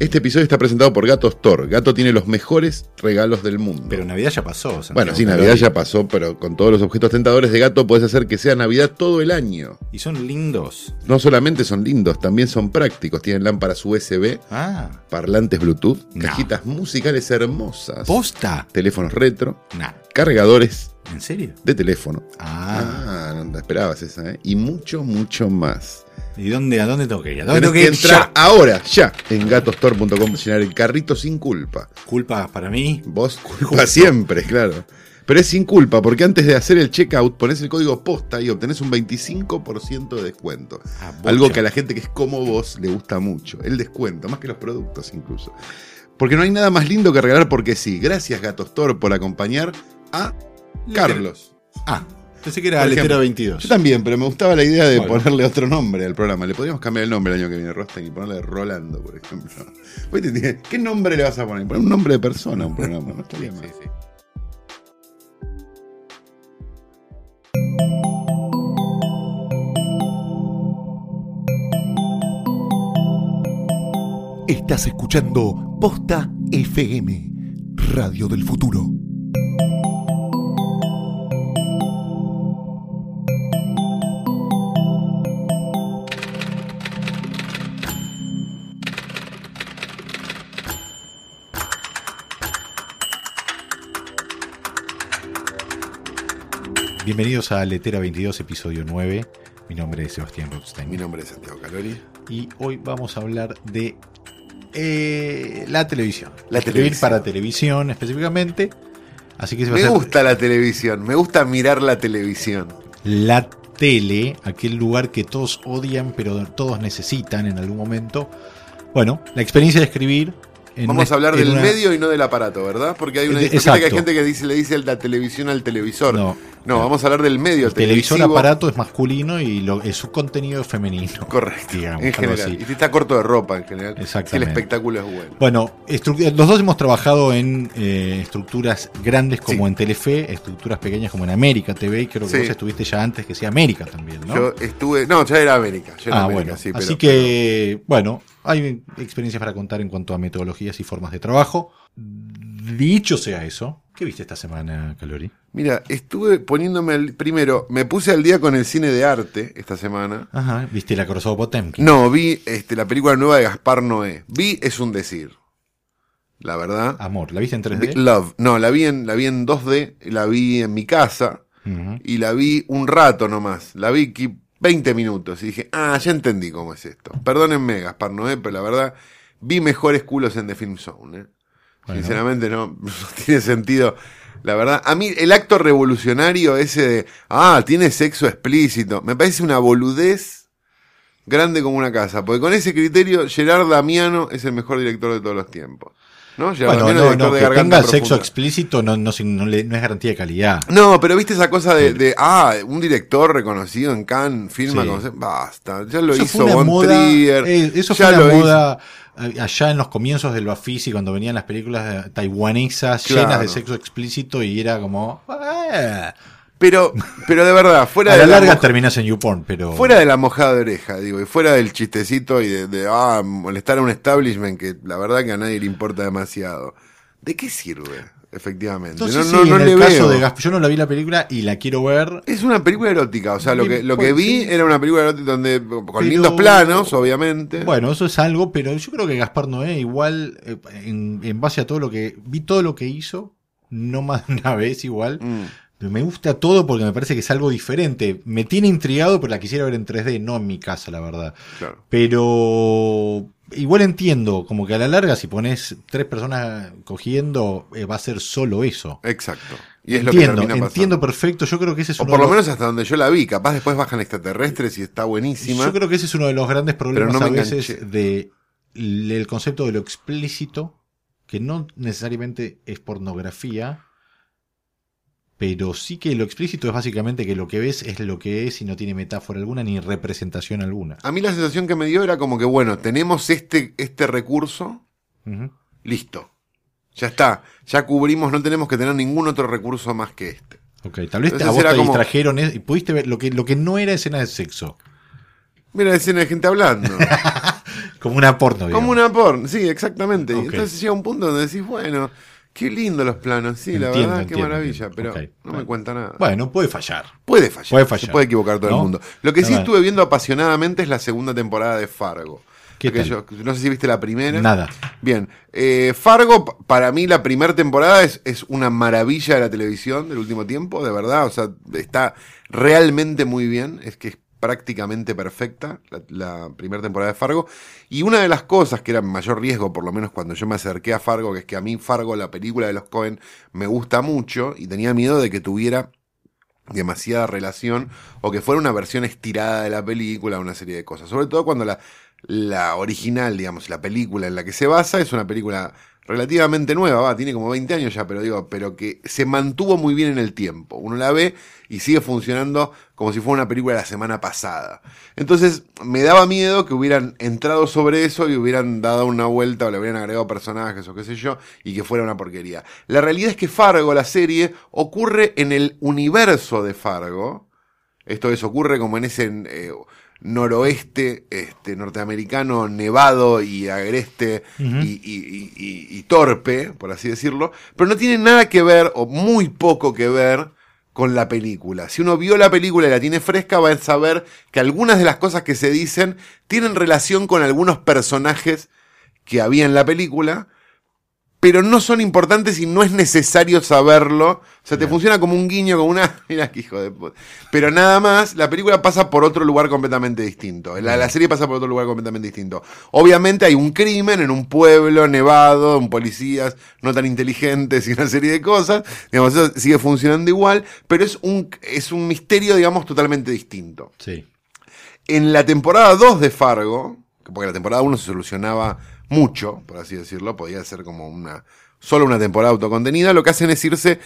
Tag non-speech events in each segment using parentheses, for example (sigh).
Este episodio está presentado por Gato Store. Gato tiene los mejores regalos del mundo. Pero Navidad ya pasó. Bueno, sí. Navidad ya pasó, pero con todos los objetos tentadores de Gato puedes hacer que sea Navidad todo el año. Y son lindos. No solamente son lindos, también son prácticos. Tienen lámparas USB, Ah, parlantes Bluetooth, No. cajitas musicales hermosas, posta. teléfonos retro, Nah. cargadores ¿En serio? de teléfono. Ah. Ah, no te esperabas esa, ¿eh? Y mucho, mucho más. ¿Y dónde, a dónde tengo que ir? ¿A dónde tengo que ir entrar ya? ahora, ya, en gatostore.com, llenar el carrito sin culpa. Culpa para mí. Vos (laughs) culpa siempre, claro. Pero es sin culpa, porque antes de hacer el checkout pones el código posta y obtenés un 25% de descuento. Ah. Algo que a la gente que es como vos le gusta mucho. El descuento, más que los productos incluso. Porque no hay nada más lindo que regalar porque sí. Gracias Gato Store por acompañar a Carlos. Ah, pensé que era Por Letera ejemplo, 22. Yo también, pero me gustaba la idea de Bueno. ponerle otro nombre al programa. Le podríamos cambiar el nombre el año que viene, Rosten, y ponerle Rolando, por ejemplo. (laughs) Vos te dices, ¿Qué nombre le vas a poner? Poner un nombre de persona a un programa, no estaría (laughs) mal. Sí, sí. Estás escuchando Posta FM, Radio del Futuro. Bienvenidos a Letera 22, episodio 9. Mi nombre es Sebastián Rothstein. Mi nombre es Santiago Calori. Y hoy vamos a hablar de eh, la televisión. La Escribir televisión. para televisión específicamente. Así que se va a Me hacer gusta la televisión, me gusta mirar la televisión. la tele, aquel lugar que todos odian, pero todos necesitan en algún momento. Bueno, la experiencia de escribir. Vamos una- a hablar del una- medio y no del aparato, ¿verdad? Porque hay una diferencia que hay gente que dice, le dice la televisión al televisor. No, No, vamos a hablar del medio El televisor televisivo. aparato es masculino y lo, es su contenido es femenino. Correcto, digamos, en general. así. Y está corto de ropa en general. Si el Exactamente. espectáculo es bueno. Bueno, los dos hemos trabajado en eh, estructuras grandes como Sí. en Telefe, estructuras pequeñas como en América TV, y creo que Sí. vos estuviste ya antes que sea América también, ¿no? Yo estuve. No, ya era América. ya era ah, América, bueno. sí, pero- Así que, bueno, hay experiencias para contar en cuanto a metodologías y formas de trabajo. Dicho sea eso, ¿qué viste esta semana, Calori? Mira, estuve poniéndome al. Primero, me puse al día con el cine de arte esta semana. Ajá, ¿viste la Crossover Potemkin? No, vi este, la película nueva de Gaspar Noé. Vi es un decir. La verdad. Amor, ¿la viste en 3D? Vi- Love. No, la vi en, la vi en 2D, la vi en mi casa y la vi un rato nomás. La vi que 20 minutos y dije, ah, ya entendí cómo es esto. Perdónenme, Gaspar Noé, pero la verdad, vi mejores culos en The Film Zone. ¿eh? Bueno. Sinceramente no, (laughs) no tiene sentido. La verdad, a mí el acto revolucionario ese de, ah, tiene sexo explícito, me parece una boludez grande como una casa. Porque con ese criterio, Gerard Damiano es el mejor director de todos los tiempos. ¿No? Bueno, no, no, de que tenga sexo explícito no, no, no le- no es garantía de calidad. No, pero viste esa cosa de, de, ah, un director reconocido en Cannes filma Sí. con... Basta, ya lo Eso hizo Von moda, Trier. eh, eso ya fue una hizo- moda eh, allá en los comienzos del Bafisi cuando venían las películas eh, taiwanesas Claro. llenas de sexo explícito y era como "Ah". Pero, pero de verdad, fuera a de la la larga moja- terminas en YouPorn, pero Fuera de la mojada de oreja, digo, y fuera del chistecito y de, de, ah, molestar a un establishment que la verdad que a nadie le importa demasiado. ¿De qué sirve, efectivamente? Entonces, no no, sí, no en le el caso de Gasp- yo no la vi la película y la quiero ver. Es una película erótica, o sea, lo que, lo que Bueno, vi sí. era una película erótica donde, con Pero- lindos planos, obviamente. Bueno, eso es algo, pero yo creo que Gaspar Noé igual, eh, en, en base a todo lo que, vi todo lo que hizo, no más de una vez igual, Mm. Me gusta todo porque me parece que es algo diferente. Me tiene intrigado, pero la quisiera ver en 3D, no en mi casa, la verdad. Claro. Pero igual entiendo, como que a la larga, si pones tres personas cogiendo, eh, va a ser solo eso. Exacto. Y es lo que entiendo, termina entiendo perfecto. Yo creo que ese es O uno por de lo los- menos hasta donde yo la vi. Capaz después bajan extraterrestres y está buenísima. Yo creo que ese es uno de los grandes problemas no a veces enganché. de el concepto de lo explícito, que no necesariamente es pornografía, pero sí que lo explícito es básicamente que lo que ves es lo que es y no tiene metáfora alguna ni representación alguna. A mí la sensación que me dio era como que, bueno, tenemos este, este recurso, listo. Ya está. Ya cubrimos, no tenemos que tener ningún otro recurso más que este. Ok, tal vez Entonces a vos te como- distrajeron eh, y pudiste ver lo que, lo que no era escena de sexo. Mira escena de gente hablando. (laughs) Como una porno. Como digamos. una porno, sí, exactamente. Entonces llega un punto donde decís, bueno, qué lindo los planos, sí, la Entiendo, verdad, qué maravilla, entiendo. pero no me cuenta nada. Bueno, puede fallar. Puede fallar, Puede fallar. se puede equivocar todo ¿No? el mundo. Lo que sí estuve viendo apasionadamente es la segunda temporada de Fargo. ¿Qué tal? No sé si viste la primera. Nada. Bien, eh, Fargo, para mí la primera temporada es, es una maravilla de la televisión del último tiempo, de verdad, o sea, está realmente muy bien, es que es prácticamente perfecta la, primera temporada de Fargo. Y una de las cosas que era mayor riesgo, por lo menos cuando yo me acerqué a Fargo, que es que a mí Fargo, la película de los Cohen, me gusta mucho y tenía miedo de que tuviera demasiada relación o que fuera una versión estirada de la película, una serie de cosas. Sobre todo cuando la, la original, digamos, la película en la que se basa es una película relativamente nueva, va, tiene como 20 años ya, pero digo, pero que se mantuvo muy bien en el tiempo. Uno la ve y sigue funcionando como si fuera una película de la semana pasada. Entonces, me daba miedo que hubieran entrado sobre eso y hubieran dado una vuelta o le hubieran agregado personajes o qué sé yo, y que fuera una porquería. La realidad es que Fargo, la serie, ocurre en el universo de Fargo. Esto es, ocurre como en ese eh, noroeste este, norteamericano nevado y agreste y, y- y- y- y torpe, por así decirlo, pero no tiene nada que ver, o muy poco que ver, con la película. Si uno vio la película y la tiene fresca, va a saber que algunas de las cosas que se dicen tienen relación con algunos personajes que había en la película, pero no son importantes y no es necesario saberlo. O sea, te funciona como un guiño, como una. (laughs) Mira qué hijo de puta. Pero nada más, la película pasa por otro lugar completamente distinto. La, la serie pasa por otro lugar completamente distinto. Obviamente hay un crimen en un pueblo nevado, un policías no tan inteligentes (laughs) y una serie de cosas. Digamos, eso sigue funcionando igual, pero es un, es un misterio, digamos, totalmente distinto. Sí. En la temporada 2 de Fargo, porque la temporada 1 se solucionaba mucho, por así decirlo, podía ser como una solo una temporada autocontenida, lo que hacen es irse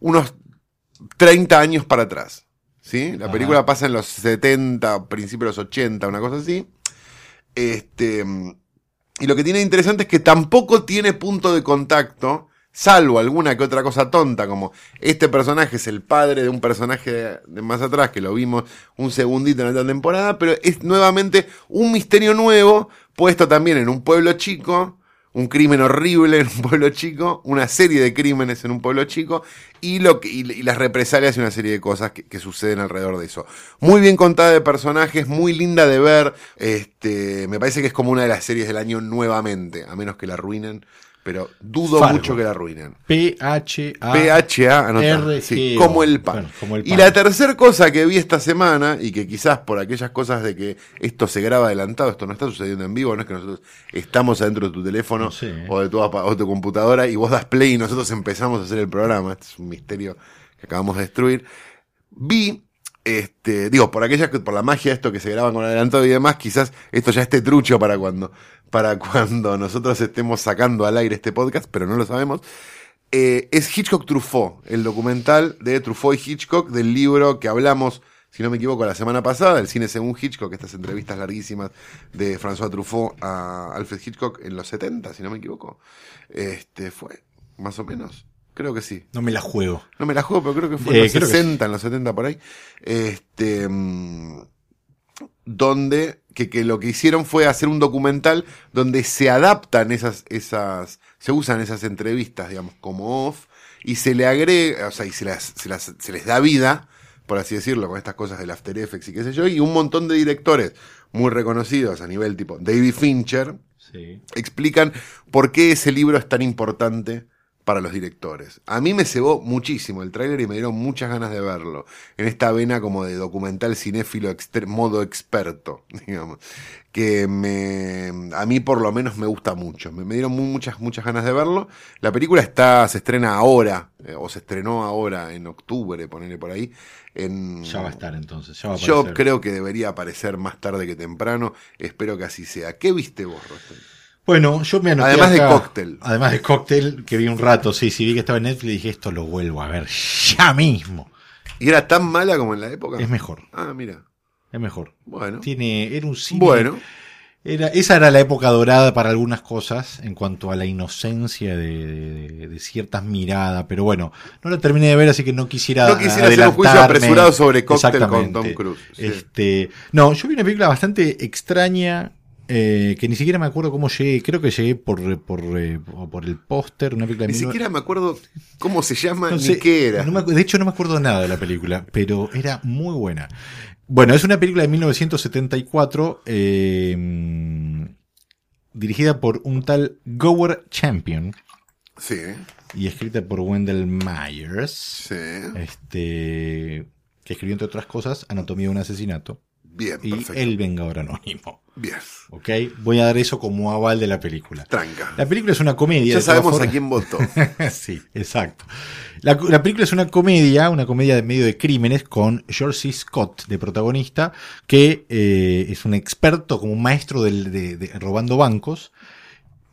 unos 30 años para atrás. ¿Sí? La Ajá. película pasa en los 70, principios de los 80, una cosa así. Este, y lo que tiene interesante es que tampoco tiene punto de contacto, salvo alguna que otra cosa tonta, como este personaje es el padre de un personaje de, de más atrás, que lo vimos un segundito en esta temporada, pero es nuevamente un misterio nuevo, puesto también en un pueblo chico, un crimen horrible en un pueblo chico, una serie de crímenes en un pueblo chico y, lo que, y, las represalias y una serie de cosas que, que suceden alrededor de eso. Muy bien contada de personajes, muy linda de ver. Este, me parece que es como una de las series del año nuevamente, a menos que la arruinen, pero dudo Fargo. mucho que la arruinen. P-H-A. PHA, anotá, R sí, como el pan. Bueno, como el Y pan. la tercera cosa que vi esta semana, y que quizás por aquellas cosas de que esto se graba adelantado, esto no está sucediendo en vivo, no es que nosotros estamos adentro de tu teléfono No sé, ¿eh? o de tu, o tu computadora y vos das play y nosotros empezamos a hacer el programa. Este es un misterio que acabamos de destruir. Vi, este, digo, por aquellas que, por la magia de esto que se graba con adelantado y demás, quizás esto ya esté trucho para cuando, para cuando nosotros estemos sacando al aire este podcast, pero no lo sabemos. Eh, es Hitchcock Truffaut, el documental de Truffaut y Hitchcock del libro que hablamos, si no me equivoco, la semana pasada, el cine según Hitchcock, estas entrevistas larguísimas de François Truffaut a Alfred Hitchcock en los 70, si no me equivoco. Este fue, más o menos. Creo que sí. No me la juego. No me la juego, pero creo que fue Eh, en los creo que 60, en los 70 por ahí. Este. mm, donde. Que, que lo que hicieron fue hacer un documental donde se adaptan esas, esas. Se usan esas entrevistas, digamos, como off. Y se le agrega. O sea, y se, las, se, las- se les da vida, por así decirlo, con estas cosas del After Effects y qué sé yo. Y un montón de directores muy reconocidos a nivel tipo David Fincher Sí. explican por qué ese libro es tan importante para los directores. A mí me cebó muchísimo el tráiler y me dieron muchas ganas de verlo. En esta vena como de documental cinéfilo modo experto, (laughs) digamos. Que me, a mí por lo menos me gusta mucho. Me, me dieron mu- muchas, muchas ganas de verlo. La película está, se estrena ahora, eh, o se estrenó ahora en octubre, ponerle por ahí. En, Ya va a estar entonces. Ya va a yo creo que debería aparecer más tarde que temprano. Espero que así sea. ¿Qué viste vos, Rostel? Bueno, yo me anoté Además de Cóctel. Además de cóctel, que vi un rato, sí, sí vi que estaba en Netflix y dije, esto lo vuelvo a ver ya mismo. ¿Y era tan mala como en la época? Es mejor, Ah, mira. es mejor. Bueno. Tiene, era un cine. Bueno. Era, esa era la época dorada para algunas cosas en cuanto a la inocencia de, de- de ciertas miradas, pero bueno, no la terminé de ver, así que no quisiera. No quisiera hacer un juicio apresurado sobre Cóctel con. Tom Cruise, sí. Este, no, yo vi una película bastante extraña eh, que ni siquiera me acuerdo cómo llegué, creo que llegué por, por, eh, por el póster, una película de Ni 19 siquiera me acuerdo cómo se llama no ni sé, qué era. no me acu- de hecho, no me acuerdo nada de la película, pero era muy buena. Bueno, es una película de 1974 eh, dirigida por un tal Gower Champion Sí, y escrita por Wendell Myers, sí. este, que escribió entre otras cosas Anatomía de un asesinato Bien, y perfecto. El Vengador Anónimo. Bien. ¿Ok? Voy a dar eso como aval de la película. Tranca. La película es una comedia. Ya sabemos a quién votó. (laughs) sí, exacto. La, la película es una comedia, una comedia de medio de crímenes con George C. Scott de protagonista, que eh, es un experto como un maestro del- de, de- robando bancos,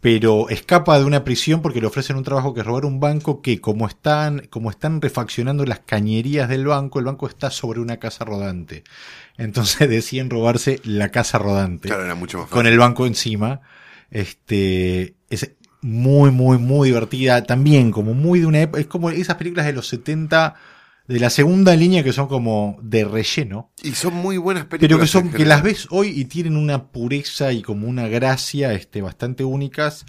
pero escapa de una prisión porque le ofrecen un trabajo que es robar un banco que como están, como están refaccionando las cañerías del banco, el banco está sobre una casa rodante. Entonces (laughs) deciden robarse la casa rodante Claro, era mucho más con fácil. el banco encima. Este es muy, muy, muy divertida. También, como muy de una época. Es como esas películas de los 70, de la segunda línea que son como de relleno. Y son muy buenas películas. Pero que son, que las ves hoy y tienen una pureza y como una gracia, este, bastante únicas.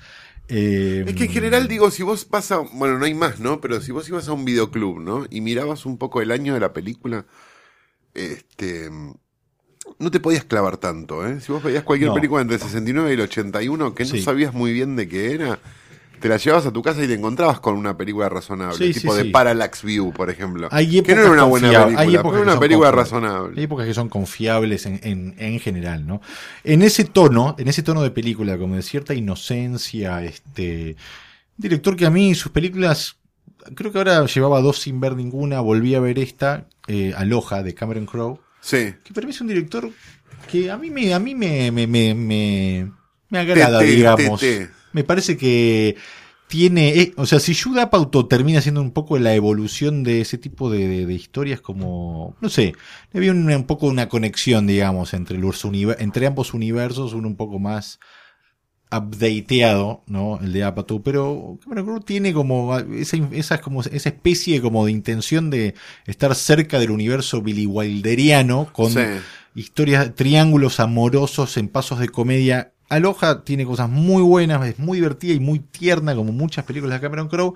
Eh, Es que en general digo, si vos vas a, bueno, no hay más, ¿no? Pero si vos ibas a un videoclub, ¿no? Y mirabas un poco el año de la película, este, no te podías clavar tanto, ¿eh? Si vos veías cualquier No. película entre el 69 y el 81 que no Sí. sabías muy bien de qué era, te la llevabas a tu casa y te encontrabas con una película razonable, Sí, tipo sí, de sí. Parallax View, por ejemplo. Hay que no era una buena película, hay pero era una película razonable. Hay épocas que son confiables en, en, en general, ¿no? En ese tono, en ese tono de película, como de cierta inocencia, este. Director que a mí, sus películas, creo que ahora llevaba dos sin ver ninguna, volví a ver esta, eh, Aloha, de Cameron Crowe, Sí. que para mí es un director que a mí me, a mí me, me, me, me, me agrada, Te, te, digamos. te. Me parece que tiene, eh, o sea, si Apatow termina siendo un poco la evolución de ese tipo de, de- de historias como, no sé, veo un, un poco una conexión, digamos, entre los entre ambos universos, uno un poco más updateado, ¿no? El de Apatow, pero Cameron Crowe tiene como esa, esa, como esa especie como de intención de estar cerca del universo Billy Wilderiano con Sí. historias, triángulos amorosos en pasos de comedia. Aloha tiene cosas muy buenas, es muy divertida y muy tierna, como muchas películas de Cameron Crowe.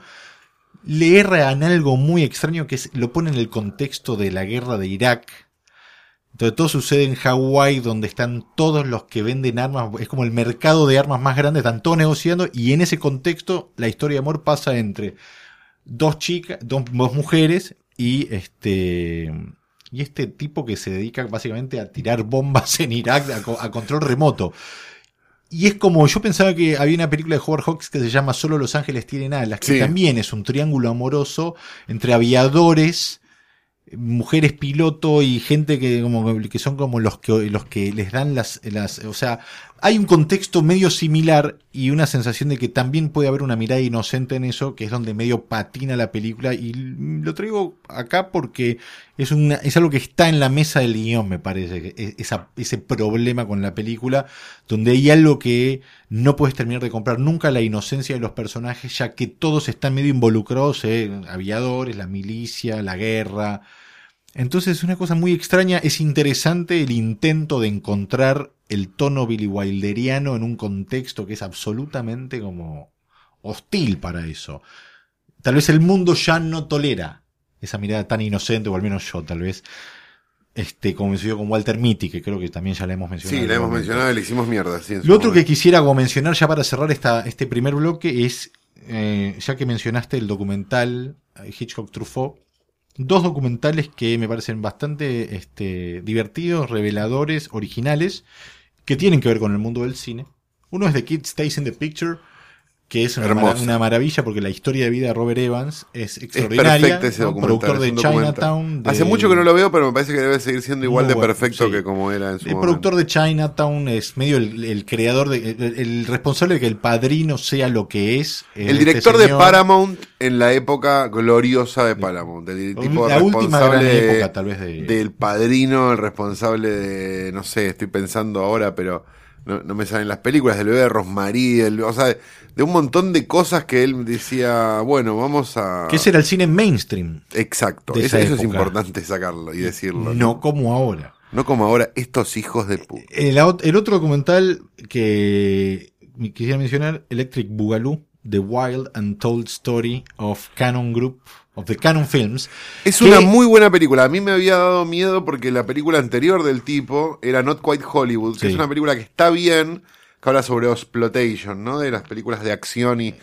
Le erra en algo muy extraño que lo pone en el contexto de la guerra de Irak. Entonces todo sucede en Hawái, donde están todos los que venden armas, es como el mercado de armas más grande, están todos negociando, y en ese contexto la historia de amor pasa entre dos chicas, dos, mujeres, y este y este tipo que se dedica básicamente a tirar bombas en Irak a control remoto. Y es como, yo pensaba que había una película de Howard Hawks que se llama Solo los ángeles tienen alas, que Sí. también es un triángulo amoroso entre aviadores, mujeres piloto y gente que como que son como los que los que les dan las las o sea hay un contexto medio similar y una sensación de que también puede haber una mirada inocente en eso que es donde medio patina la película. Y lo traigo acá porque es una es algo que está en la mesa del guion me parece e- esa, ese problema con la película donde hay algo que no puedes terminar de comprar nunca la inocencia de los personajes ya que todos están medio involucrados en aviadores la milicia la guerra entonces es una cosa muy extraña, es interesante el intento de encontrar el tono Billy Wilderiano en un contexto que es absolutamente como hostil para eso. Tal vez el mundo ya no tolera esa mirada tan inocente, o al menos yo tal vez, este, como sucedió con Walter Mitty, que creo que también ya la hemos mencionado. Sí, la hemos mencionado y le hicimos mierda. sí, Lo otro que quisiera como mencionar ya para cerrar esta, este primer bloque es, eh, ya que mencionaste el documental eh, Hitchcock Truffaut, dos documentales que me parecen bastante este, divertidos, reveladores, originales, que tienen que ver con el mundo del cine. Uno es The Kid Stays in the Picture, que es una, maravilla porque la historia de vida de Robert Evans es extraordinaria. perfecto ese Productor es de. Chinatown. de- Hace mucho que no lo veo, pero me parece que debe seguir siendo igual Muy de bueno, perfecto sí. que como era en su El momento. productor de Chinatown es medio el, el creador, de, el, el responsable de que el padrino sea lo que es. eh, El este director de. Paramount en la época gloriosa de Paramount. El tipo la responsable de- época, tal vez, de. del padrino, el responsable de, no sé, estoy pensando ahora, pero no, no me salen las películas, del bebé de Rosmarie, o sea, de un montón de cosas que él decía, bueno, vamos a... que ese era el cine mainstream, Exacto, eso, es importante sacarlo y decirlo. no como ahora. No como ahora, estos hijos de puta. El, ot- el otro documental que quisiera mencionar, Electric Boogaloo, The Wild and Told Story of Canon Group, of the Canon Films. Es una muy buena película. A mí me había dado miedo porque la película anterior del tipo era Not Quite Hollywood, que Sí. es una película que está bien, que habla sobre exploitation, ¿no? De las películas de acción y,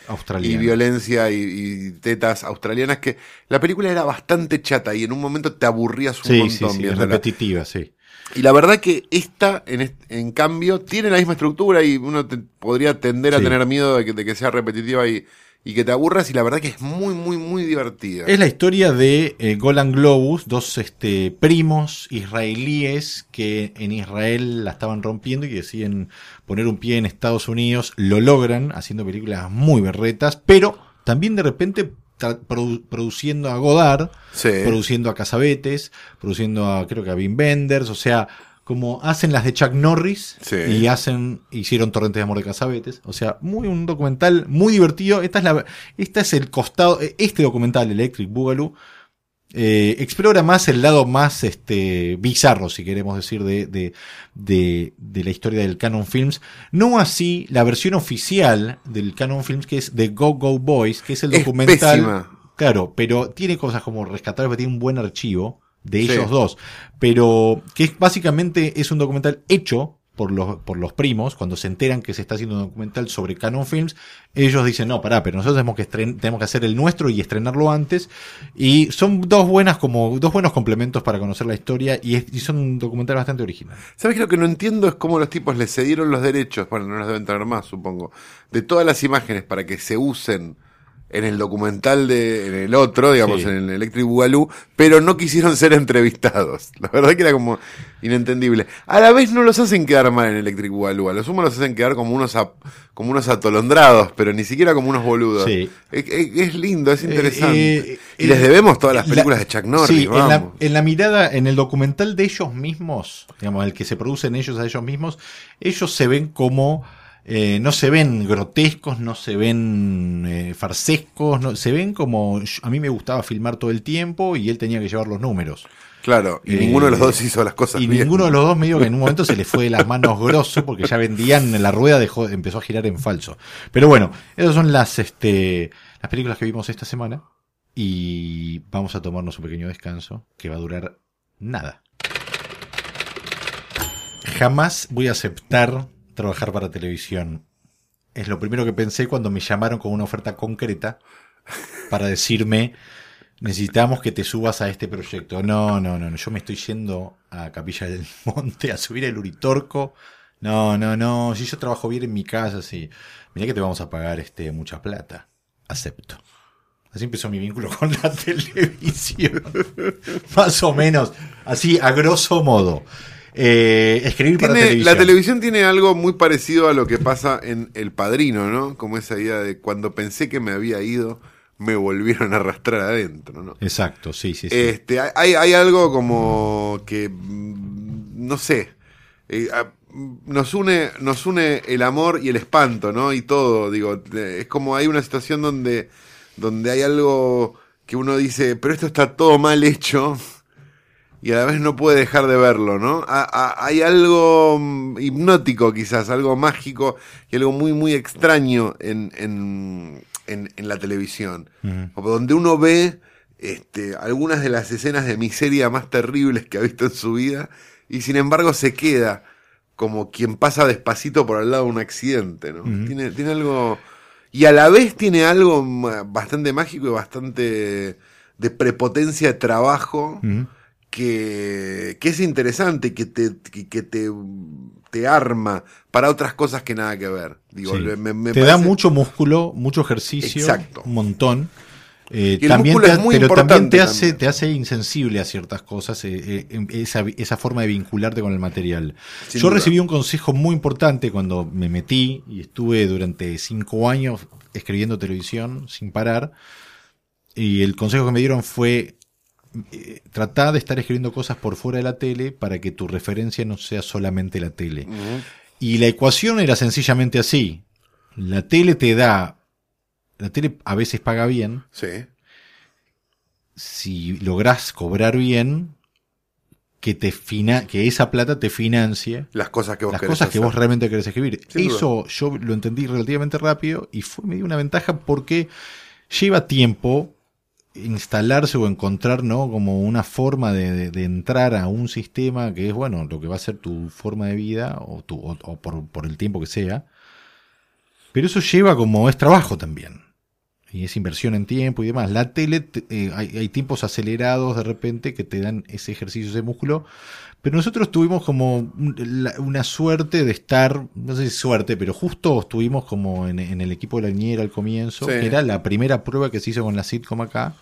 y violencia y, y tetas australianas, que la película era bastante chata y en un momento te aburrías un Sí, sí, montón sí, viéndola. repetitiva, sí. Y la verdad que esta, en, en cambio, tiene la misma estructura y uno te- podría tender a Sí. tener miedo de que, de que sea repetitiva y, y que te aburras y la verdad que es muy, muy, muy divertida. Es la historia de eh, Golan Globus, dos este, primos israelíes que en Israel la estaban rompiendo y que deciden poner un pie en Estados Unidos. Lo logran haciendo películas muy berretas, pero también de repente produ- produciendo a Godard, Sí. produciendo a Casabetes, produciendo a creo que a Wim Wenders, o sea, como hacen las de Chuck Norris Sí. y hacen hicieron Torrentes de amor de Casabetes, o sea, muy un documental muy divertido. Esta es la esta es el costado este documental Electric Boogaloo eh, explora más el lado más este bizarro, si queremos decir, de, de, de, de la historia del Canon Films. No así la versión oficial del Canon Films, que es The Go Go Boys, que es el Es documental. pésima. Claro, pero tiene cosas como rescatables, porque tiene un buen archivo de Sí. ellos dos. Pero que es, básicamente es un documental hecho por los, por los primos, cuando se enteran que se está haciendo un documental sobre Canon Films, ellos dicen, no, pará, pero nosotros tenemos que, tenemos que hacer el nuestro y estrenarlo antes. Y son dos buenas, como, dos buenos complementos para conocer la historia y, es- y son un documental bastante original. ¿Sabes que lo que no entiendo es cómo los tipos les cedieron los derechos, bueno, no los deben tener más, supongo, de todas las imágenes para que se usen en el documental de, en el otro, digamos, Sí. en el Electric Boogaloo, pero no quisieron ser entrevistados. (laughs) La verdad que era como inentendible. A la vez no los hacen quedar mal en Electric Boogaloo, a lo sumo los hacen quedar como unos, como unos atolondrados, pero ni siquiera como unos boludos. Sí. Es, es- es lindo, es interesante. eh, y eh, les debemos todas las la- películas de Chuck Norris, Sí, en la, vamos. en la mirada, en el documental de ellos mismos, digamos, el que se producen ellos a ellos mismos, ellos se ven como, eh, no se ven grotescos, no se ven eh, farsescos, no, se ven como, a mí me gustaba filmar todo el tiempo y él tenía que llevar los números. Claro, y Eh, ninguno de los dos hizo las cosas Y bien. ninguno de los dos medio que en un momento se le fue de las manos grosso porque ya vendían la rueda dejó, empezó a girar en falso. Pero bueno, esas son las este las películas que vimos esta semana y vamos a tomarnos un pequeño descanso que va a durar nada. Jamás voy a aceptar trabajar para televisión. Es lo primero que pensé cuando me llamaron con una oferta concreta para decirme necesitamos que te subas a este proyecto. No, no, no, no. yo me estoy yendo a Capilla del Monte a subir el Uritorco. No, no, no, si yo trabajo bien en mi casa, sí. Mirá que te vamos a pagar este mucha plata. Acepto. Así empezó mi vínculo con la (laughs) televisión. Más o menos. Así, a grosso modo. Eh, escribir para televisión. la televisión tiene algo muy parecido a lo que pasa en El Padrino, ¿no? Como esa idea de cuando pensé que me había ido, me volvieron a arrastrar adentro, ¿no? Exacto, sí, sí, sí. Este, hay, hay algo como que, mm, no sé, eh, a- nos une, nos une el amor y el espanto, ¿no? Y todo, digo, es como hay una situación donde, donde hay algo que uno dice, pero esto está todo mal hecho y a la vez no puede dejar de verlo, ¿no? A- a- hay algo mm, hipnótico quizás, algo mágico y algo muy, muy extraño en, en, en, en la televisión. Donde uno ve este, algunas de las escenas de miseria más terribles que ha visto en su vida y sin embargo se queda como quien pasa despacito por al lado de un accidente, ¿no? Tiene, tiene algo... Y a la vez tiene algo bastante mágico y bastante de prepotencia de trabajo. Que, que es interesante, que te, que, que te, te arma para otras cosas que nada que ver. Digo, Sí. me- me te da mucho músculo, mucho ejercicio, Exacto. un montón. Eh, también te, es muy pero también te hace, también. te hace insensible a ciertas cosas, eh, eh, esa, esa forma de vincularte con el material. Sin Yo duda. recibí un consejo muy importante cuando me metí y estuve durante cinco años escribiendo televisión sin parar. Y el consejo que me dieron fue eh, tratar de estar escribiendo cosas por fuera de la tele para que tu referencia no sea solamente la tele. Y la ecuación era sencillamente así. La tele te da, la tele a veces paga bien. Sí. Si lográs cobrar bien, que te fina, que esa plata te financie Las cosas que vos las querés cosas que vos realmente querés escribir. Sin Eso yo lo entendí relativamente rápido y fue medio una ventaja porque lleva tiempo instalarse o encontrar, ¿no? Como una forma de, de- de entrar a un sistema que es, bueno, lo que va a ser tu forma de vida o, tu, o, o por, por el tiempo que sea. Pero eso lleva como es trabajo también. Y es inversión en tiempo y demás. La tele, te- eh, hay, hay tiempos acelerados de repente que te dan ese ejercicio, ese músculo. Pero nosotros tuvimos como una suerte de estar, no sé si suerte, pero justo estuvimos como en, en el equipo de la niñera al comienzo, Sí. que era la primera prueba que se hizo con la sitcom acá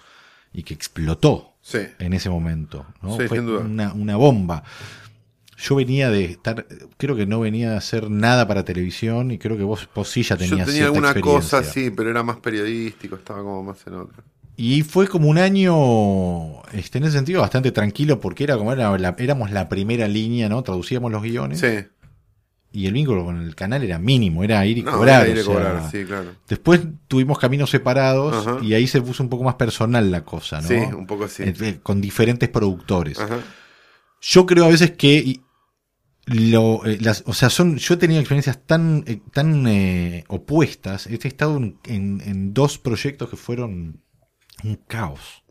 y que explotó Sí. en ese momento. ¿no? Sí, Fue sin duda. Una, una bomba. Yo venía de estar, creo que no venía a hacer nada para televisión y creo que vos, vos sí ya Yo tenías tenía cierta alguna cosa, sí, pero era más periodístico, estaba como más en otra. Y fue como un año, este, en ese sentido, bastante tranquilo porque era como era la- éramos la primera línea, ¿no? Traducíamos los guiones Sí. Y el vínculo con el canal era mínimo, era ir y No, cobrar. ir sea, sí, claro. Después tuvimos caminos separados Ajá. y ahí se puso un poco más personal la cosa, ¿no? Sí, un poco así. Eh, Con diferentes productores. Ajá. Yo creo a veces que lo, eh, las, o sea, son, yo he tenido experiencias tan, eh, tan eh, opuestas. He estado en, en- en dos proyectos que fueron un caos.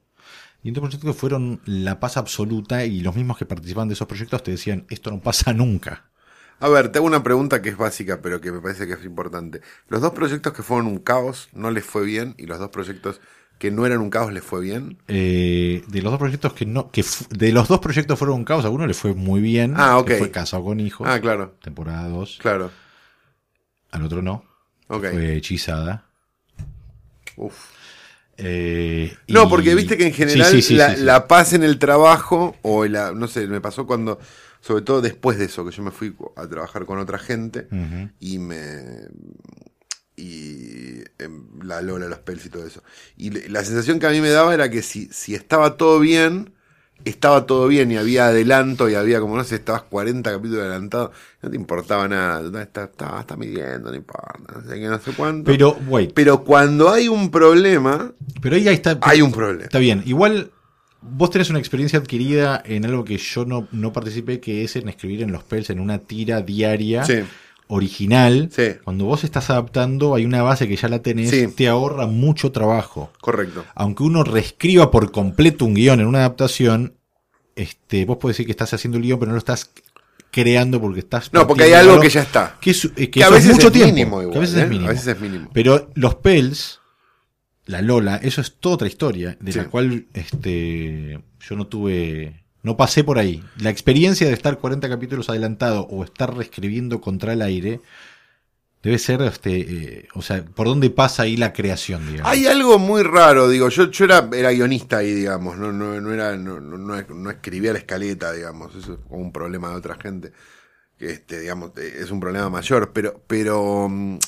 Y en dos proyectos que fueron la paz absoluta y los mismos que participaban de esos proyectos te decían, esto no pasa nunca. A ver, te hago una pregunta que es básica, pero que me parece que es importante. Los dos proyectos que fueron un caos no les fue bien, y los dos proyectos que no eran un caos les fue bien. Eh, de los dos proyectos que no, que de los dos proyectos fueron un caos, a uno le fue muy bien, Ah, ok. que fue Casado con Hijos, Ah, claro, temporada 2, claro. al otro no, Ok. fue Hechizada. Uf. Eh, No, y- porque viste que en general Sí, sí, sí, la, la paz en el trabajo, o la, no sé, me pasó cuando, sobre todo después de eso, que yo me fui a trabajar con otra gente y me. Y em, la Lola, los Pels y todo eso. Y la sensación que a mí me daba era que si, si estaba todo bien, estaba todo bien y había adelanto y había como no sé, estabas 40 capítulos adelantados, no te importaba nada, está, está, está midiendo, no importa, no sé qué, no sé cuánto. Pero, wait, Pero cuando hay un problema, pero ahí está. hay un problema. Está bien, igual vos tenés una experiencia adquirida en algo que yo no, no participé, que es en escribir en los PELs en una tira diaria Sí. original. Sí. Cuando vos estás adaptando, hay una base que ya la tenés, Sí. te ahorra mucho trabajo. Correcto. Aunque uno reescriba por completo un guion en una adaptación, este, vos podés decir que estás haciendo el guion, pero no lo estás creando porque estás. No, porque hay algo que ya está. Que, es, eh, que Que a veces es mucho es tiempo. mínimo que igual, a veces ¿eh? es mínimo. A veces es mínimo. Pero los Pels, la Lola, eso es toda otra historia, de Sí. la cual este, yo no tuve. No pasé por ahí. La experiencia de estar 40 capítulos adelantado o estar reescribiendo contra el aire debe ser, este, eh, o sea, por dónde pasa ahí la creación, digamos. Hay algo muy raro, digo, yo, yo era, era guionista ahí, digamos, no, no, no era, no, no, escribía la escaleta, digamos, eso es como un problema de otra gente, que este, digamos, eh, es un problema mayor, pero, pero mm,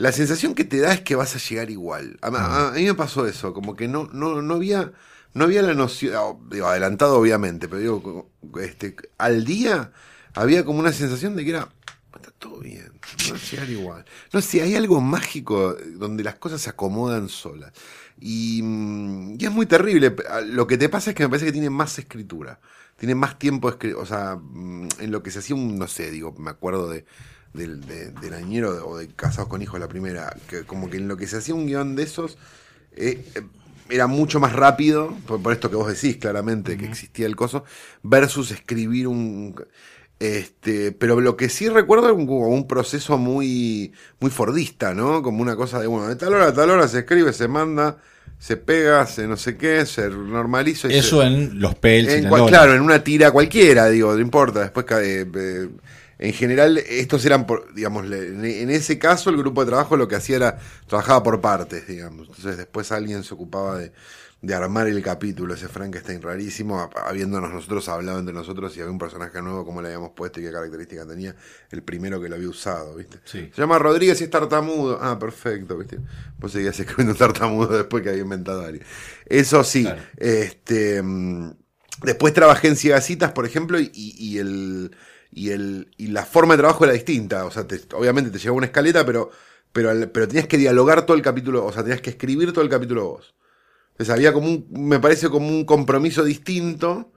la sensación que te da es que vas a llegar igual. A, a- a mí me pasó eso, como que no, no, no había, no había la noción, ah, digo, adelantado obviamente, pero digo, este, al día había como una sensación de que era, está todo bien, va a llegar igual. No sé, hay algo mágico donde las cosas se acomodan solas. Y, mm, y es muy terrible. Lo que te pasa es que me parece que tiene más escritura. Tiene más tiempo. O sea, mm, en lo que se hacía un, no sé, digo, me acuerdo de del, de, del añero o de Casados con Hijos la primera, que como que en lo que se hacía un guion de esos eh, eh, era mucho más rápido, por, por esto que vos decís claramente, que existía el coso, versus escribir un... Este, pero lo que sí recuerdo es un, como un proceso muy, muy fordista, ¿no? Como una cosa de, bueno, de tal hora a tal hora se escribe, se manda, se pega, se no sé qué, se normaliza. y Eso se- en los Pels y en cual- claro, en una tira cualquiera, digo, no importa. Después, eh, eh, en general, estos eran, por, digamos, en, ese caso el grupo de trabajo lo que hacía era, trabajaba por partes, digamos. Entonces después alguien se ocupaba de, de armar el capítulo, ese Frankenstein rarísimo, habiéndonos nosotros hablado entre nosotros y había un personaje nuevo, como le habíamos puesto y qué característica tenía, el primero que lo había usado, ¿viste? Sí. Se llama Rodríguez y es tartamudo. Ah, perfecto, ¿viste? Vos seguías escribiendo tartamudo después que había inventado a alguien. Eso sí, Claro. este. mm, Después trabajé en Ciegacitas, por ejemplo, y, y el. Y, el, y la forma de trabajo era distinta. O sea, te- obviamente te llevaba una escaleta, pero, pero, pero tenías que dialogar todo el capítulo. O sea, tenías que escribir todo el capítulo vos. Entonces había como un. Me parece como un compromiso distinto.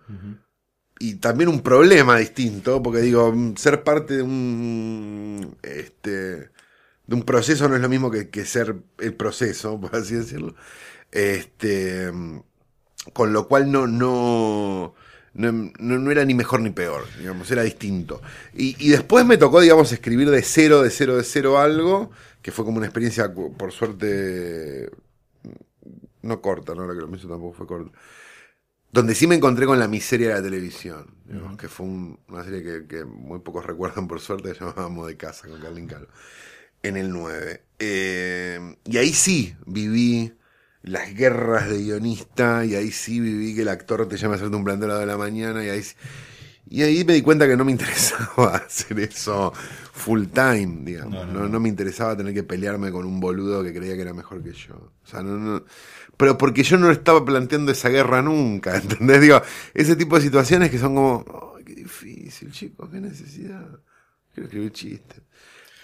y también un problema distinto, porque digo, ser parte de un, este, de un proceso no es lo mismo que, que ser el proceso, (laughs) por así decirlo. Este, con lo cual no, no, no, no- no era ni mejor ni peor, digamos, era distinto. Y, y después me tocó, digamos, escribir de cero, de cero, de cero algo, que fue como una experiencia, por suerte, no corta, no, ahora que lo pienso tampoco fue corta. Donde sí me encontré con la miseria de la televisión, digamos, que fue un- una serie que, que muy pocos (laughs) recuerdan, por suerte, llamábamos de casa con Carlin Calvo, en el 9. Eh, y ahí sí viví las guerras de guionista, y ahí sí viví que el actor te llama a hacerte un planteo a las dos de la mañana, y ahí sí- y ahí me di cuenta que no me (laughs) interesaba hacer eso full time, digamos. No, No, no, no, no. me interesaba tener que pelearme con un boludo que creía que era mejor que yo. O sea, no, no. Pero porque yo no estaba planteando esa guerra nunca, (laughs) ¿entendés? Digo, ese tipo de situaciones que son como, "Ay, qué difícil, chicos, qué necesidad. Quiero escribir chistes.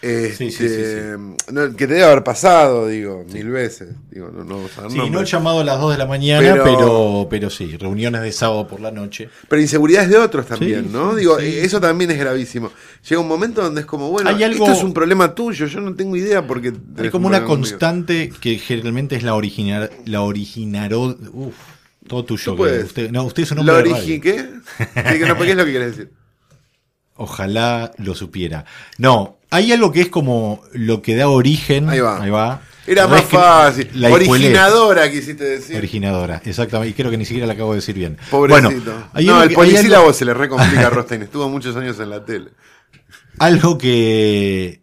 Este, Sí, sí, sí, no, que te debe haber pasado, digo, mil veces. Digo, no, no Sí, nombres. llamado a las 2 de la mañana, Pero- pero, pero, sí, reuniones de sábado por la noche. Pero inseguridades de otros también, ¿no? Digo, sí. eso también es gravísimo. Llega un momento donde es como, bueno, Hay algo- esto es un problema tuyo, yo no tengo idea porque... Hay como un una constante que generalmente es la original, la originaró, uf, todo tuyo. Que Usted, no, usted es un ¿La hombre origi radio. qué? ¿Qué, no, ¿Qué es lo que quieres decir? (laughs) Ojalá lo supiera. No, hay algo que es como lo que da origen. Ahí va. Ahí va. Era más fácil. La escuelé. Originadora, quisiste decir. Originadora, exactamente. Y creo que ni siquiera la acabo de decir bien. Pobrecito. Bueno, hay no, el que- hay polisílabo algo- se le recomplica a Rostein. Estuvo muchos años en la tele. Algo que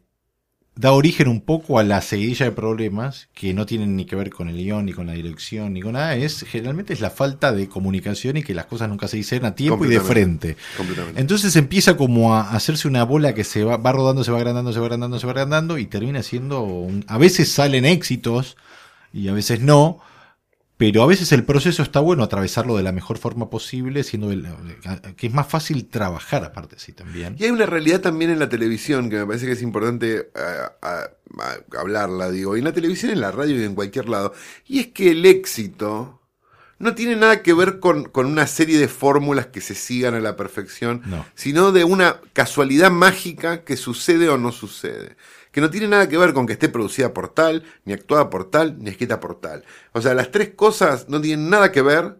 da origen un poco a la seguidilla de problemas que no tienen ni que ver con el guion, ni con la dirección, ni con nada, es generalmente es la falta de comunicación y que las cosas nunca se dicen a tiempo y de frente. Completamente. Entonces empieza como a hacerse una bola que se va, va rodando, se va agrandando, se va agrandando, se va agrandando y termina siendo un- a veces salen éxitos y a veces no, pero a veces el proceso está bueno atravesarlo de la mejor forma posible, siendo el- que es más fácil trabajar aparte sí también. Y hay una realidad también en la televisión que me parece que es importante eh, a- hablarla, digo, y en la televisión, en la radio y en cualquier lado. Y es que el éxito no tiene nada que ver con, con una serie de fórmulas que se sigan a la perfección, No. sino de una casualidad mágica que sucede o no sucede. Que no tiene nada que ver con que esté producida por tal, ni actuada por tal, ni escrita por tal. O sea, las tres cosas no tienen nada que ver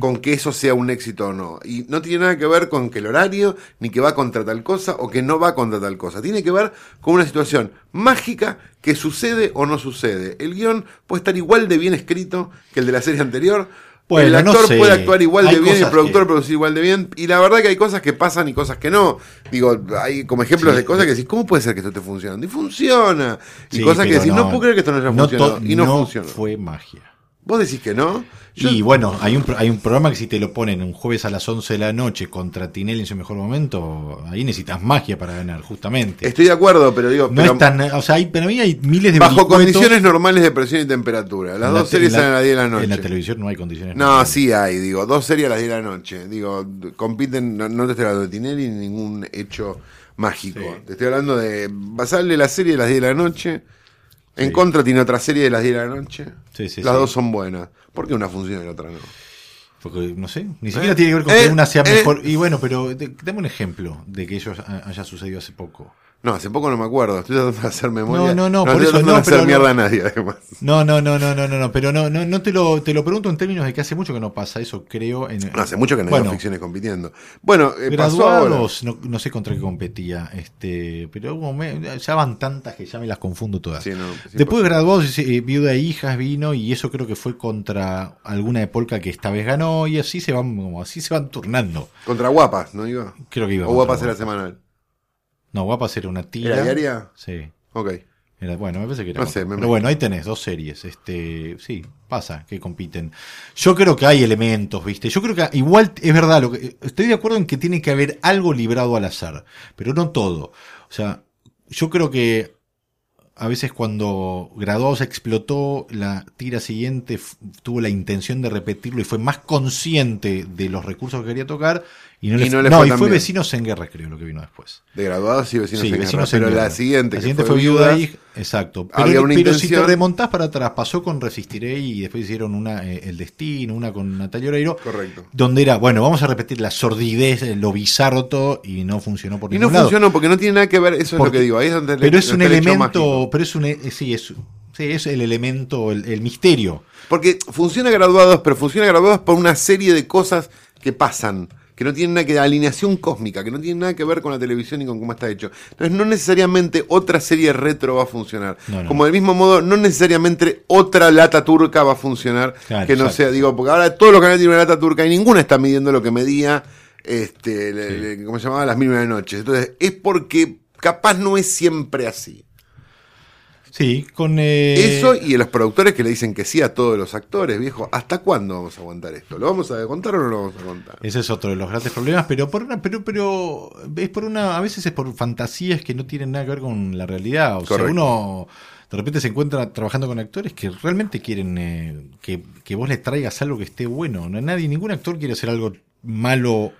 con que eso sea un éxito o no. Y no tiene nada que ver con que el horario, ni que va contra tal cosa o que no va contra tal cosa. Tiene que ver con una situación mágica que sucede o no sucede. El guion puede estar igual de bien escrito que el de la serie anterior. Bueno, el no actor sé. puede actuar igual Hay de bien y el productor que- producir igual de bien. Y la verdad que hay cosas que pasan y cosas que no. Digo, hay como ejemplos Sí. de cosas que decís, ¿cómo puede ser que esto esté funcionando? Y funciona. Y Sí, cosas que decís, no, puedo creer que esto no haya funcionado. y no, funcionó. fue magia. Vos decís que no. Yo- Y bueno, hay un, hay un programa que si te lo ponen un jueves a las 11 de la noche contra Tinelli en su mejor momento, ahí necesitas magia para ganar, justamente. Estoy de acuerdo, pero digo, no pero es tan, o sea, hay, para mí hay miles de bajo condiciones normales de presión y temperatura. Las En dos series salen a las 10 de la noche. En la televisión no hay condiciones. No, normales. sí hay, digo, dos series a las 10 de la noche. Digo, compiten, no, no te estoy hablando de Tinelli ni ningún hecho mágico. Sí. Te estoy hablando de basarle la serie de las 10 de la noche. En Sí. contra tiene otra serie de las 10 de la noche. Sí, sí, las dos son buenas. ¿Por qué una funciona y la otra no? Porque, no sé, ni siquiera tiene que ver con Eh, que una sea eh. mejor. Y bueno, pero de- dame un ejemplo de que ello ha- haya sucedido hace poco. No, hace poco no me acuerdo. Estoy tratando de hacer memoria. No, no, no, por estoy eso, no, de hacer pero mierda no. a nadie, además. No, no, no, no, no, no, no, pero no, no, no te lo, te lo pregunto en términos de que hace mucho que no pasa eso, creo. En, No, hace mucho que no hay bueno, dos ficciones compitiendo. Bueno, eh, pasó ahora. Graduados, no, no sé contra qué competía, este, pero hubo me- ya van tantas que ya me las confundo todas. Sí, no, es Después de graduados, eh, viuda e hijas vino y eso creo que fue contra alguna de Polka que esta vez ganó y así se van, como así se van turnando. Contra guapas, ¿no iba? Creo que iba. O guapas era semanal. No, Guapas era una tira. ¿Era diaria? Sí. Ok. Era, bueno, me parece que era. No sé, me Pero bueno, ahí tenés dos series. Este, sí, pasa que compiten. Yo creo que hay elementos, ¿viste? Yo creo que igual es verdad, lo que, estoy de acuerdo en que tiene que haber algo librado al azar, pero no todo. O sea, yo creo que a veces cuando Graduados explotó, la tira siguiente tuvo la intención de repetirlo y fue más consciente de los recursos que quería tocar. Y no, le, Y no no, fue y fue. Vecinos en Guerra, creo, lo que vino después. De graduados y vecinos Sí, en guerra, Vecinos en pero la Guerra. siguiente, La que siguiente fue fue Viuda y exacto. Pero, había una pero si te remontás para atrás, pasó con Resistiré y después hicieron una eh, El Destino, una con Natalia Oreiro, Correcto. donde era, bueno, vamos a repetir la sordidez, eh, lo bizarro todo, y no funcionó por Y no ningún lado. funcionó porque no tiene nada que ver, eso es lo que digo, ahí es donde le- Pero es un elemento, pero es un, sí, es, sí, es el elemento, el, el misterio. Porque funciona graduados, pero funciona graduados por una serie de cosas que pasan, que no tienen nada que ver, alineación cósmica, que no tienen nada que ver con la televisión y con cómo está hecho. Entonces, no necesariamente otra serie retro va a funcionar. No, no. Como del mismo modo, no necesariamente otra lata turca va a funcionar, Claro, que no exacto. sea, digo, porque ahora todos los canales tienen una lata turca y ninguna está midiendo lo que medía, este, le- Sí. le- ¿cómo se llamaba? Las mil y una noches. Entonces, es porque capaz no es siempre así. Sí, con... eh, Eso y los productores que le dicen que sí a todos los actores, viejo. ¿Hasta cuándo vamos a aguantar esto? ¿Lo vamos a contar o no lo vamos a contar? Ese es otro de los grandes problemas, pero por una, pero, pero es por una, a veces es por fantasías que no tienen nada que ver con la realidad. O sea, uno de repente se encuentra trabajando con actores que realmente quieren eh, que, que vos les traigas algo que esté bueno. No, nadie, ningún actor quiere hacer algo malo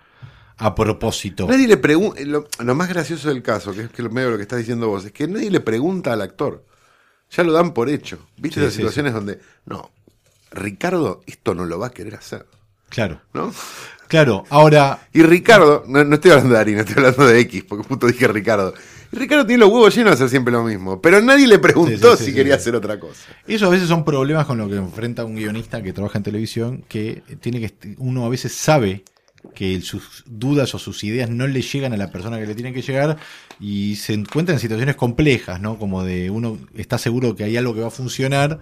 a propósito. Nadie le pregunta. Lo, lo más gracioso del caso, que es que lo medio lo que estás diciendo vos, es que nadie le pregunta al actor. Ya lo dan por hecho. ¿Viste Sí, las sí, situaciones donde, no, Ricardo esto no lo va a querer hacer? Claro, ¿No? claro. Ahora, Y Ricardo, no, no estoy hablando de Ari, no estoy hablando de X, porque justo dije Ricardo. Y Ricardo tiene los huevos llenos de hacer siempre lo mismo. Pero nadie le preguntó si quería hacer otra cosa. Eso a veces son problemas con lo que enfrenta un guionista que trabaja en televisión, que tiene que uno a veces sabe que sus dudas o sus ideas no le llegan a la persona que le tienen que llegar y se encuentra en situaciones complejas, ¿no? Como de uno está seguro que hay algo que va a funcionar,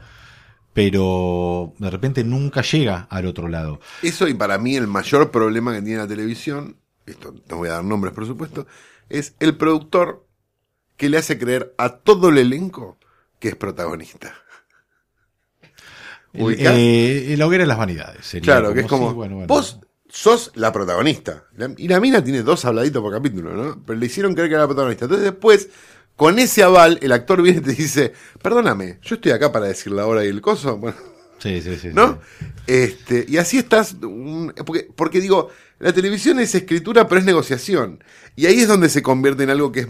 pero de repente nunca llega al otro lado. Eso y para mí el mayor problema que tiene la televisión, esto no voy a dar nombres por supuesto, es el productor que le hace creer a todo el elenco que es protagonista. Eh, la hoguera de las vanidades. sería claro, que es como, sí, bueno, bueno. vos sos la protagonista. Y la mina tiene dos habladitos por capítulo, ¿no? Pero le hicieron creer que era la protagonista. Entonces después, con ese aval, el actor viene y te dice, perdóname, yo estoy acá para decir la hora y el coso. Bueno, Sí, sí, sí, ¿no? sí. Este, y así estás, porque, porque digo, la televisión es escritura, pero es negociación. Y ahí es donde se convierte en algo que es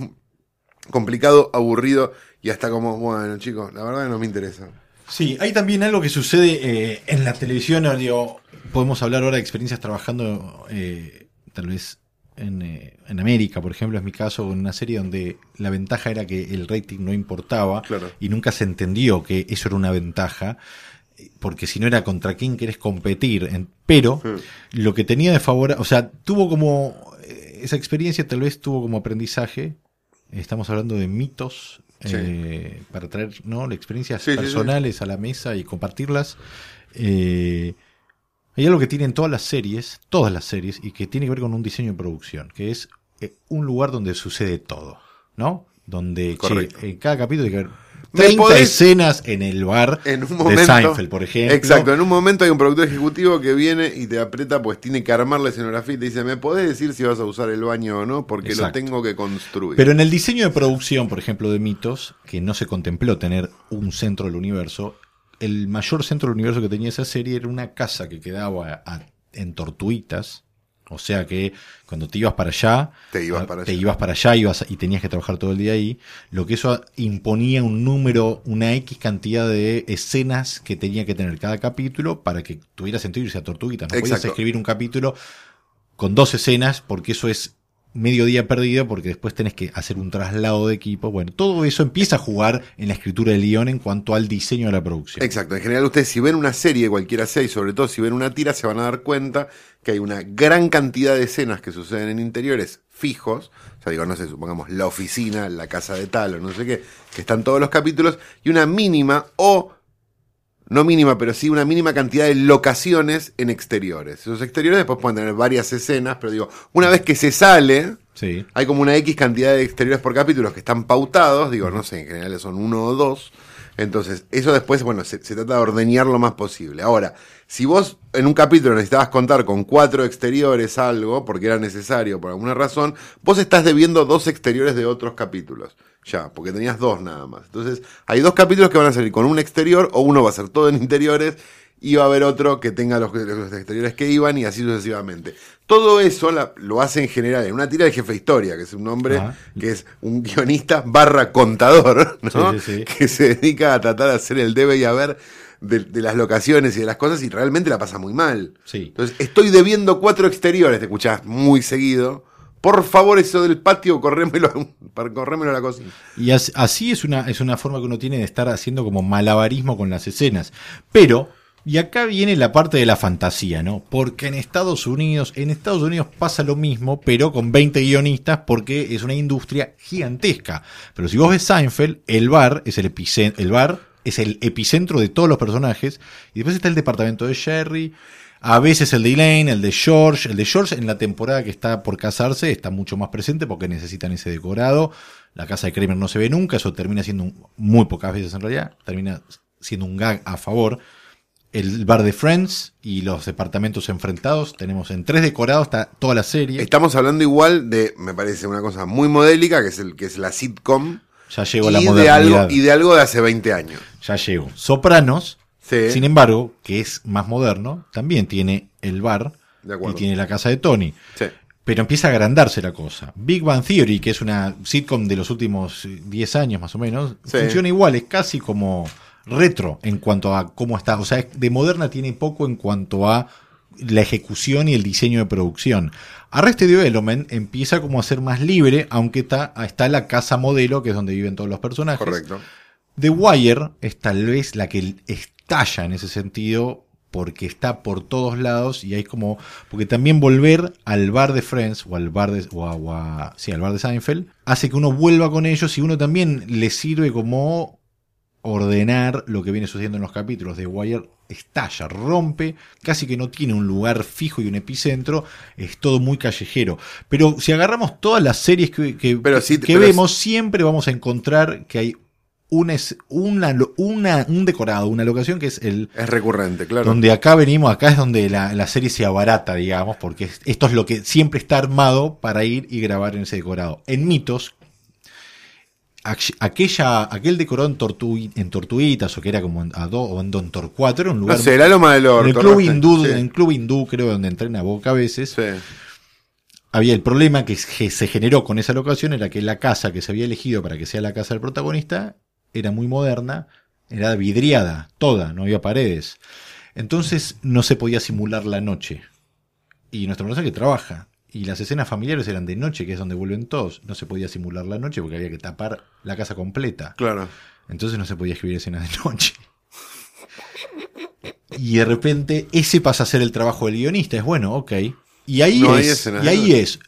complicado, aburrido y hasta como, bueno, chicos, la verdad que no me interesa. Sí, hay también algo que sucede eh, en la televisión. Digo, podemos hablar ahora de experiencias trabajando, eh, tal vez en, eh, en América, por ejemplo, es mi caso, en una serie donde la ventaja era que el rating no importaba Claro. y nunca se entendió que eso era una ventaja, porque si no era contra quién querés competir. En- pero lo que tenía de favor, o sea, tuvo como, eh, esa experiencia tal vez tuvo como aprendizaje, estamos hablando de mitos, Sí. eh, para traer ¿no? experiencias sí. personales a la mesa y compartirlas. Eh, hay algo que tienen todas las series, todas las series, y que tiene que ver con un diseño de producción, que es eh, un lugar donde sucede todo, ¿no? Donde che, en cada capítulo hay que haber ¿Me 30 podés- escenas en el bar En un de momento. Seinfeld, por ejemplo. Exacto, en un momento hay un productor ejecutivo que viene y te aprieta, pues tiene que armar la escenografía y te dice, ¿me podés decir si vas a usar el baño o no? Porque Exacto. lo tengo que construir. Pero en el diseño de producción, por ejemplo, de mitos, que no se contempló tener un centro del universo, el mayor centro del universo que tenía esa serie era una casa que quedaba a- en Tortuitas. O sea que cuando te ibas para allá, Te ibas ah, para te allá. ibas para allá ibas, y tenías que trabajar todo el día ahí. Lo que eso imponía un número, una X cantidad de escenas que tenía que tener cada capítulo para que tuviera sentido irse a Tortuguitas. No podías Exacto. escribir un capítulo con dos escenas porque eso es medio día perdido porque después tenés que hacer un traslado de equipo. Bueno, todo eso empieza a jugar en la escritura del guion en cuanto al diseño de la producción. Exacto, en general ustedes si ven una serie, cualquiera sea, y sobre todo si ven una tira, se van a dar cuenta que hay una gran cantidad de escenas que suceden en interiores fijos, o sea, digo, no sé, supongamos la oficina, la casa de tal o no sé qué, que están todos los capítulos, y una mínima o, no mínima, pero sí una mínima cantidad de locaciones en exteriores. Esos exteriores después pueden tener varias escenas, pero digo, una vez que se sale, Sí. hay como una X cantidad de exteriores por capítulos que están pautados, digo, no sé, en general son uno o dos. Entonces, eso después, bueno, se, se trata de ordeñar lo más posible. Ahora, si vos en un capítulo necesitabas contar con cuatro exteriores algo, porque era necesario por alguna razón, vos estás debiendo dos exteriores de otros capítulos. Ya, porque tenías dos nada más. Entonces, hay dos capítulos que van a salir con un exterior o uno va a ser todo en interiores iba a haber otro que tenga los, los exteriores que iban y así sucesivamente. Todo eso la- lo hace en general en una tira del jefe de historia, que es un hombre Ajá. que es un guionista barra contador, (laughs) ¿no? Sí, sí, sí. que se dedica a tratar de hacer el debe y haber de, de las locaciones y de las cosas y realmente la pasa muy mal. Sí. Entonces, estoy debiendo cuatro exteriores, te escuchás muy seguido. Por favor, eso del patio, corrémelo, (laughs) corrémelo a la cocina. Y as- así es una, es una forma que uno tiene de estar haciendo como malabarismo con las escenas. Pero, y acá viene la parte de la fantasía, ¿no? Porque en Estados Unidos, en Estados Unidos pasa lo mismo, pero con 20 guionistas, porque es una industria gigantesca. Pero si vos ves Seinfeld, el bar es el epicentro, el bar es el epicentro de todos los personajes, y después está el departamento de Jerry, a veces el de Elaine, el de George. El de George en la temporada que está por casarse está mucho más presente porque necesitan ese decorado. La casa de Kramer no se ve nunca, eso termina siendo un- muy pocas veces en realidad, termina siendo un gag a favor. El bar de Friends y los departamentos enfrentados, tenemos en tres decorados está toda la serie. Estamos hablando igual de, me parece, una cosa muy modélica, que es, el, que es la sitcom. Ya llegó la y, de modernidad. algo, y de algo de hace 20 años. Ya llegó. Sopranos, Sí. sin embargo, que es más moderno, también tiene el bar y tiene la casa de Tony. Sí. Pero empieza a agrandarse la cosa. Big Bang Theory, que es una sitcom de los últimos eh, 10 años más o menos, Sí. funciona igual, es casi como retro en cuanto a cómo está. O sea, de moderna tiene poco en cuanto a la ejecución y el diseño de producción. Arrested Development empieza como a ser más libre, aunque está, está la casa modelo, que es donde viven todos los personajes. Correcto. The Wire es tal vez la que estalla en ese sentido porque está por todos lados y hay como porque también volver al bar de Friends o al bar de o a, o a- sí, al bar de Seinfeld hace que uno vuelva con ellos y uno también le sirve como ordenar lo que viene sucediendo en los capítulos. The Wire estalla, rompe, casi que no tiene un lugar fijo y un epicentro, es todo muy callejero. Pero si agarramos todas las series que, que- Pero sí, que pero vemos, siempre vamos a encontrar que hay una, es- una, una, un decorado, una locación que es el, Es recurrente, claro. donde acá venimos, acá es donde la, la serie se abarata, digamos, porque es- esto es lo que siempre está armado para ir y grabar en ese decorado. En mitos, aqu- aquella, aquel decorado en, Tortui- en Tortuguitas, o que era como en, a do- o en Don Torcuato, era un No lugar. sé, la loma del orto. en el club ¿no? hindú, Sí. en el club hindú, creo, donde entrena Boca a veces, Sí. había el problema que se generó con esa locación era que la casa que se había elegido para que sea la casa del protagonista era muy moderna, era vidriada, toda, no había paredes. Entonces no se podía simular la noche. Y nuestro personaje trabaja. Y las escenas familiares eran de noche, que es donde vuelven todos. No se podía simular la noche porque había que tapar la casa completa. Claro. Entonces no se podía escribir escenas de noche. Y de repente ese pasa a ser el trabajo del guionista. Es bueno, ok. Y ahí No es. Y ahí es.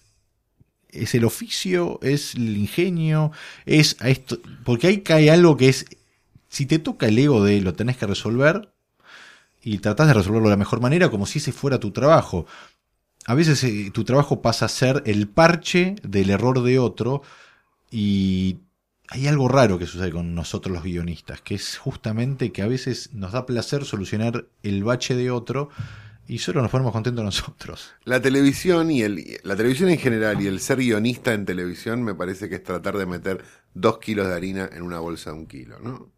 Es el oficio, es el ingenio, es a esto. Porque ahí cae algo que es. Si te toca el ego de lo tenés que resolver. Y tratás de resolverlo de la mejor manera, como si ese fuera tu trabajo. A veces eh, tu trabajo pasa a ser el parche del error de otro. Y hay algo raro que sucede con nosotros los guionistas, que es justamente que a veces nos da placer solucionar el bache de otro y solo nos ponemos contentos nosotros. La televisión y el, la televisión en general y el ser guionista en televisión me parece que es tratar de meter dos kilos de harina en una bolsa de un kilo, ¿no?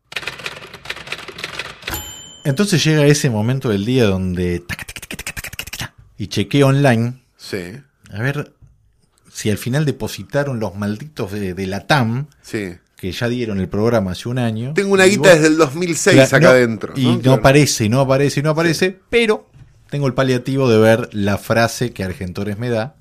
Entonces llega ese momento del día donde y chequeo online Sí, a ver si al final depositaron los malditos de, de la TAM sí. que ya dieron el programa hace un año. Tengo una guita vos- desde el 2006 Claro, acá no, adentro. Y no, Claro. aparece, no aparece, no aparece, pero tengo el paliativo de ver la frase que Argentores me da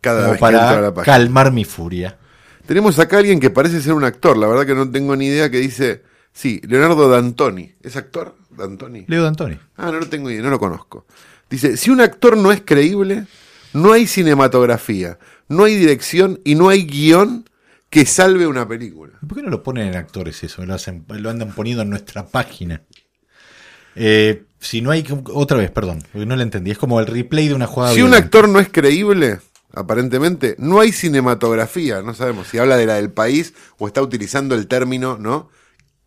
Cada vez que entro a para la página. calmar mi furia. Tenemos acá a alguien que parece ser un actor, la verdad que no tengo ni idea, que dice, sí, Leonardo D'Antoni. ¿Es actor? D'Antoni. Leo D'Antoni. Ah, no lo tengo idea, no lo conozco. Dice, si un actor no es creíble, no hay cinematografía, no hay dirección y no hay guion que salve una película. ¿Por qué no lo ponen en actores eso? Lo, hacen, lo andan poniendo en nuestra página. Eh, si no hay. Otra vez, perdón, porque no lo entendí. Es como el replay de una jugada. Si un actor no es creíble, aparentemente, no hay cinematografía. No sabemos si habla de la del país o está utilizando el término, ¿no?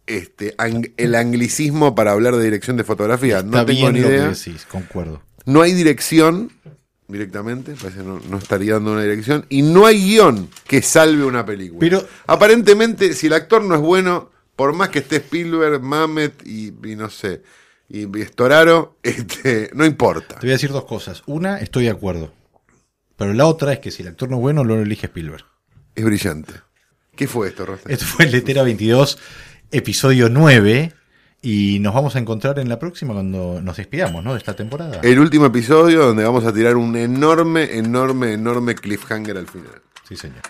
Este, ang- el anglicismo para hablar de dirección de fotografía. Está no tengo bien ni lo que idea. decís, concuerdo. No hay dirección directamente, parece que no, no estaría dando una dirección. Y no hay guion que salve una película. Pero- Aparentemente, si el actor no es bueno, por más que esté Spielberg, Mamet y, y no sé, y Storaro, (laughs) este, no importa. Te voy a decir dos cosas. Una, estoy de acuerdo. Pero la otra es que si el actor no es bueno, lo elige Spielberg. Es brillante. ¿Qué fue esto, Rosa? Esto fue Letera 22, episodio 9. Y nos vamos a encontrar en la próxima cuando nos despidamos, ¿no? De esta temporada. El último episodio donde vamos a tirar un enorme, enorme, enorme cliffhanger al final. Sí, señor.